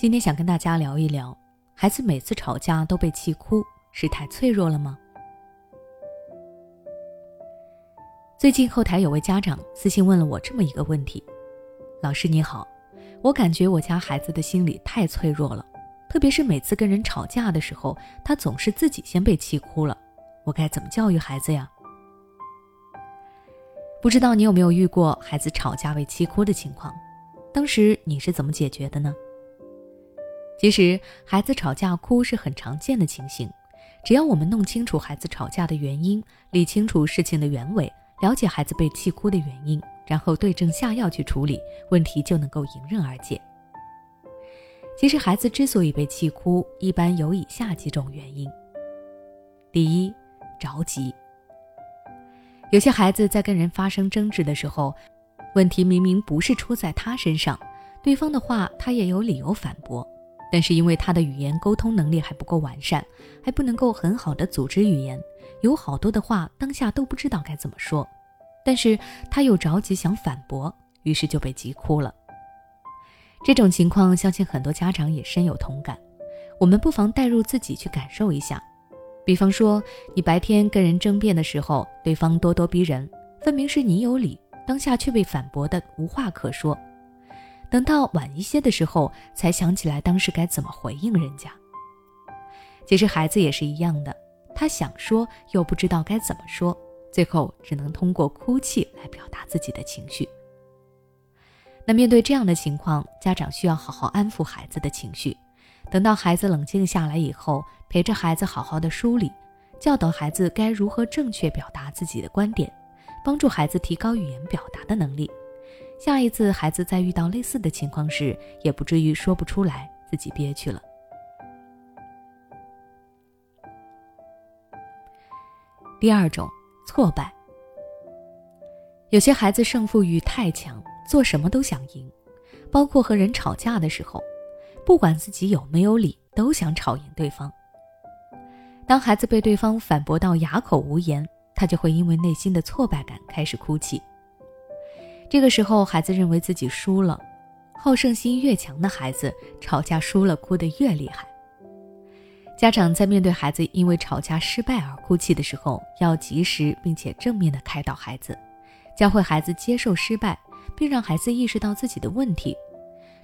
今天想跟大家聊一聊，孩子每次吵架都被气哭，是太脆弱了吗？最近后台有位家长私信问了我这么一个问题：老师你好，我感觉我家孩子的心理太脆弱了，特别是每次跟人吵架的时候，他总是自己先被气哭了，我该怎么教育孩子呀？不知道你有没有遇过孩子吵架被气哭的情况？当时你是怎么解决的呢？其实孩子吵架哭是很常见的情形，只要我们弄清楚孩子吵架的原因，理清楚事情的原委，了解孩子被气哭的原因，然后对症下药去处理，问题就能够迎刃而解。其实孩子之所以被气哭，一般有以下几种原因：第一，着急。有些孩子在跟人发生争执的时候，问题明明不是出在他身上，对方的话他也有理由反驳，但是因为他的语言沟通能力还不够完善，还不能够很好的组织语言，有好多的话当下都不知道该怎么说，但是他又着急想反驳，于是就被急哭了。这种情况，相信很多家长也深有同感，我们不妨代入自己去感受一下。比方说，你白天跟人争辩的时候，对方咄咄逼人，分明是你有理，当下却被反驳的无话可说。等到晚一些的时候，才想起来当时该怎么回应人家。其实孩子也是一样的，他想说又不知道该怎么说，最后只能通过哭泣来表达自己的情绪。那面对这样的情况，家长需要好好安抚孩子的情绪。等到孩子冷静下来以后，陪着孩子好好的梳理，教导孩子该如何正确表达自己的观点，帮助孩子提高语言表达的能力。下一次孩子再遇到类似的情况时，也不至于说不出来，自己憋屈了。第二种，挫败。有些孩子胜负欲太强，做什么都想赢，包括和人吵架的时候。不管自己有没有理，都想吵赢对方。当孩子被对方反驳到哑口无言，他就会因为内心的挫败感开始哭泣。这个时候，孩子认为自己输了。好胜心越强的孩子，吵架输了哭得越厉害。家长在面对孩子因为吵架失败而哭泣的时候，要及时并且正面的开导孩子，教会孩子接受失败，并让孩子意识到自己的问题。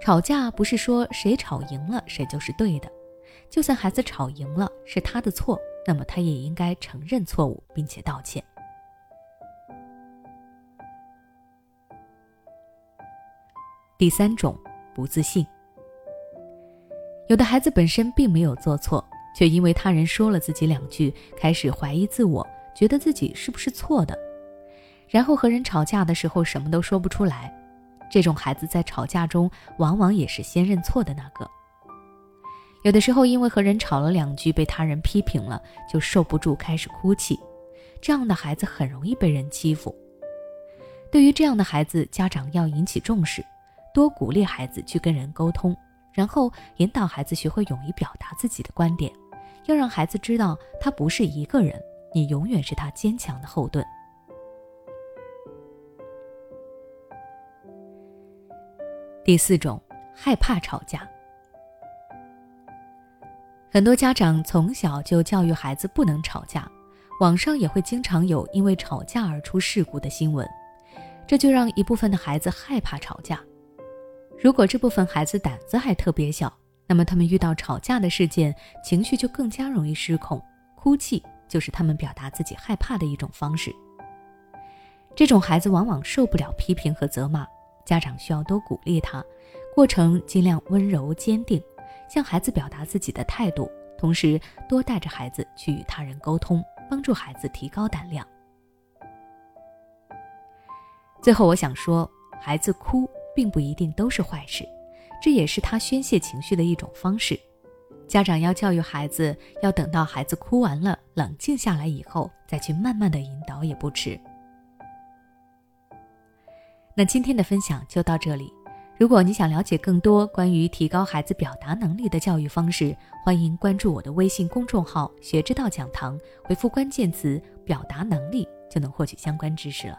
吵架不是说谁吵赢了谁就是对的，就算孩子吵赢了是他的错，那么他也应该承认错误并且道歉。第三种不自信，有的孩子本身并没有做错，却因为他人说了自己两句，开始怀疑自我，觉得自己是不是错的，然后和人吵架的时候什么都说不出来。这种孩子在吵架中往往也是先认错的那个。有的时候因为和人吵了两句，被他人批评了，就受不住开始哭泣。这样的孩子很容易被人欺负。对于这样的孩子，家长要引起重视，多鼓励孩子去跟人沟通，然后引导孩子学会勇于表达自己的观点，要让孩子知道他不是一个人，你永远是他坚强的后盾。第四种，害怕吵架。很多家长从小就教育孩子不能吵架，网上也会经常有因为吵架而出事故的新闻，这就让一部分的孩子害怕吵架。如果这部分孩子胆子还特别小，那么他们遇到吵架的事件，情绪就更加容易失控，哭泣就是他们表达自己害怕的一种方式。这种孩子往往受不了批评和责骂。家长需要多鼓励他，过程尽量温柔坚定，向孩子表达自己的态度，同时多带着孩子去与他人沟通，帮助孩子提高胆量。最后，我想说，孩子哭并不一定都是坏事，这也是他宣泄情绪的一种方式。家长要教育孩子，要等到孩子哭完了，冷静下来以后，再去慢慢的引导也不迟。那今天的分享就到这里。如果你想了解更多关于提高孩子表达能力的教育方式，欢迎关注我的微信公众号“学之道讲堂”，回复关键词“表达能力”就能获取相关知识了。